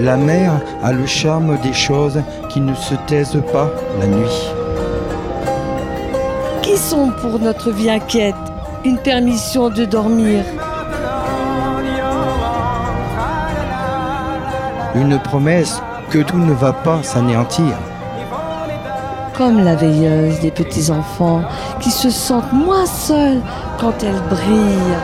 La mer a le charme des choses qui ne se taisent pas la nuit. Qui sont pour notre vie inquiète une permission de dormir? Une promesse que tout ne va pas s'anéantir. Comme la veilleuse des petits enfants qui se sentent moins seuls quand elle brille.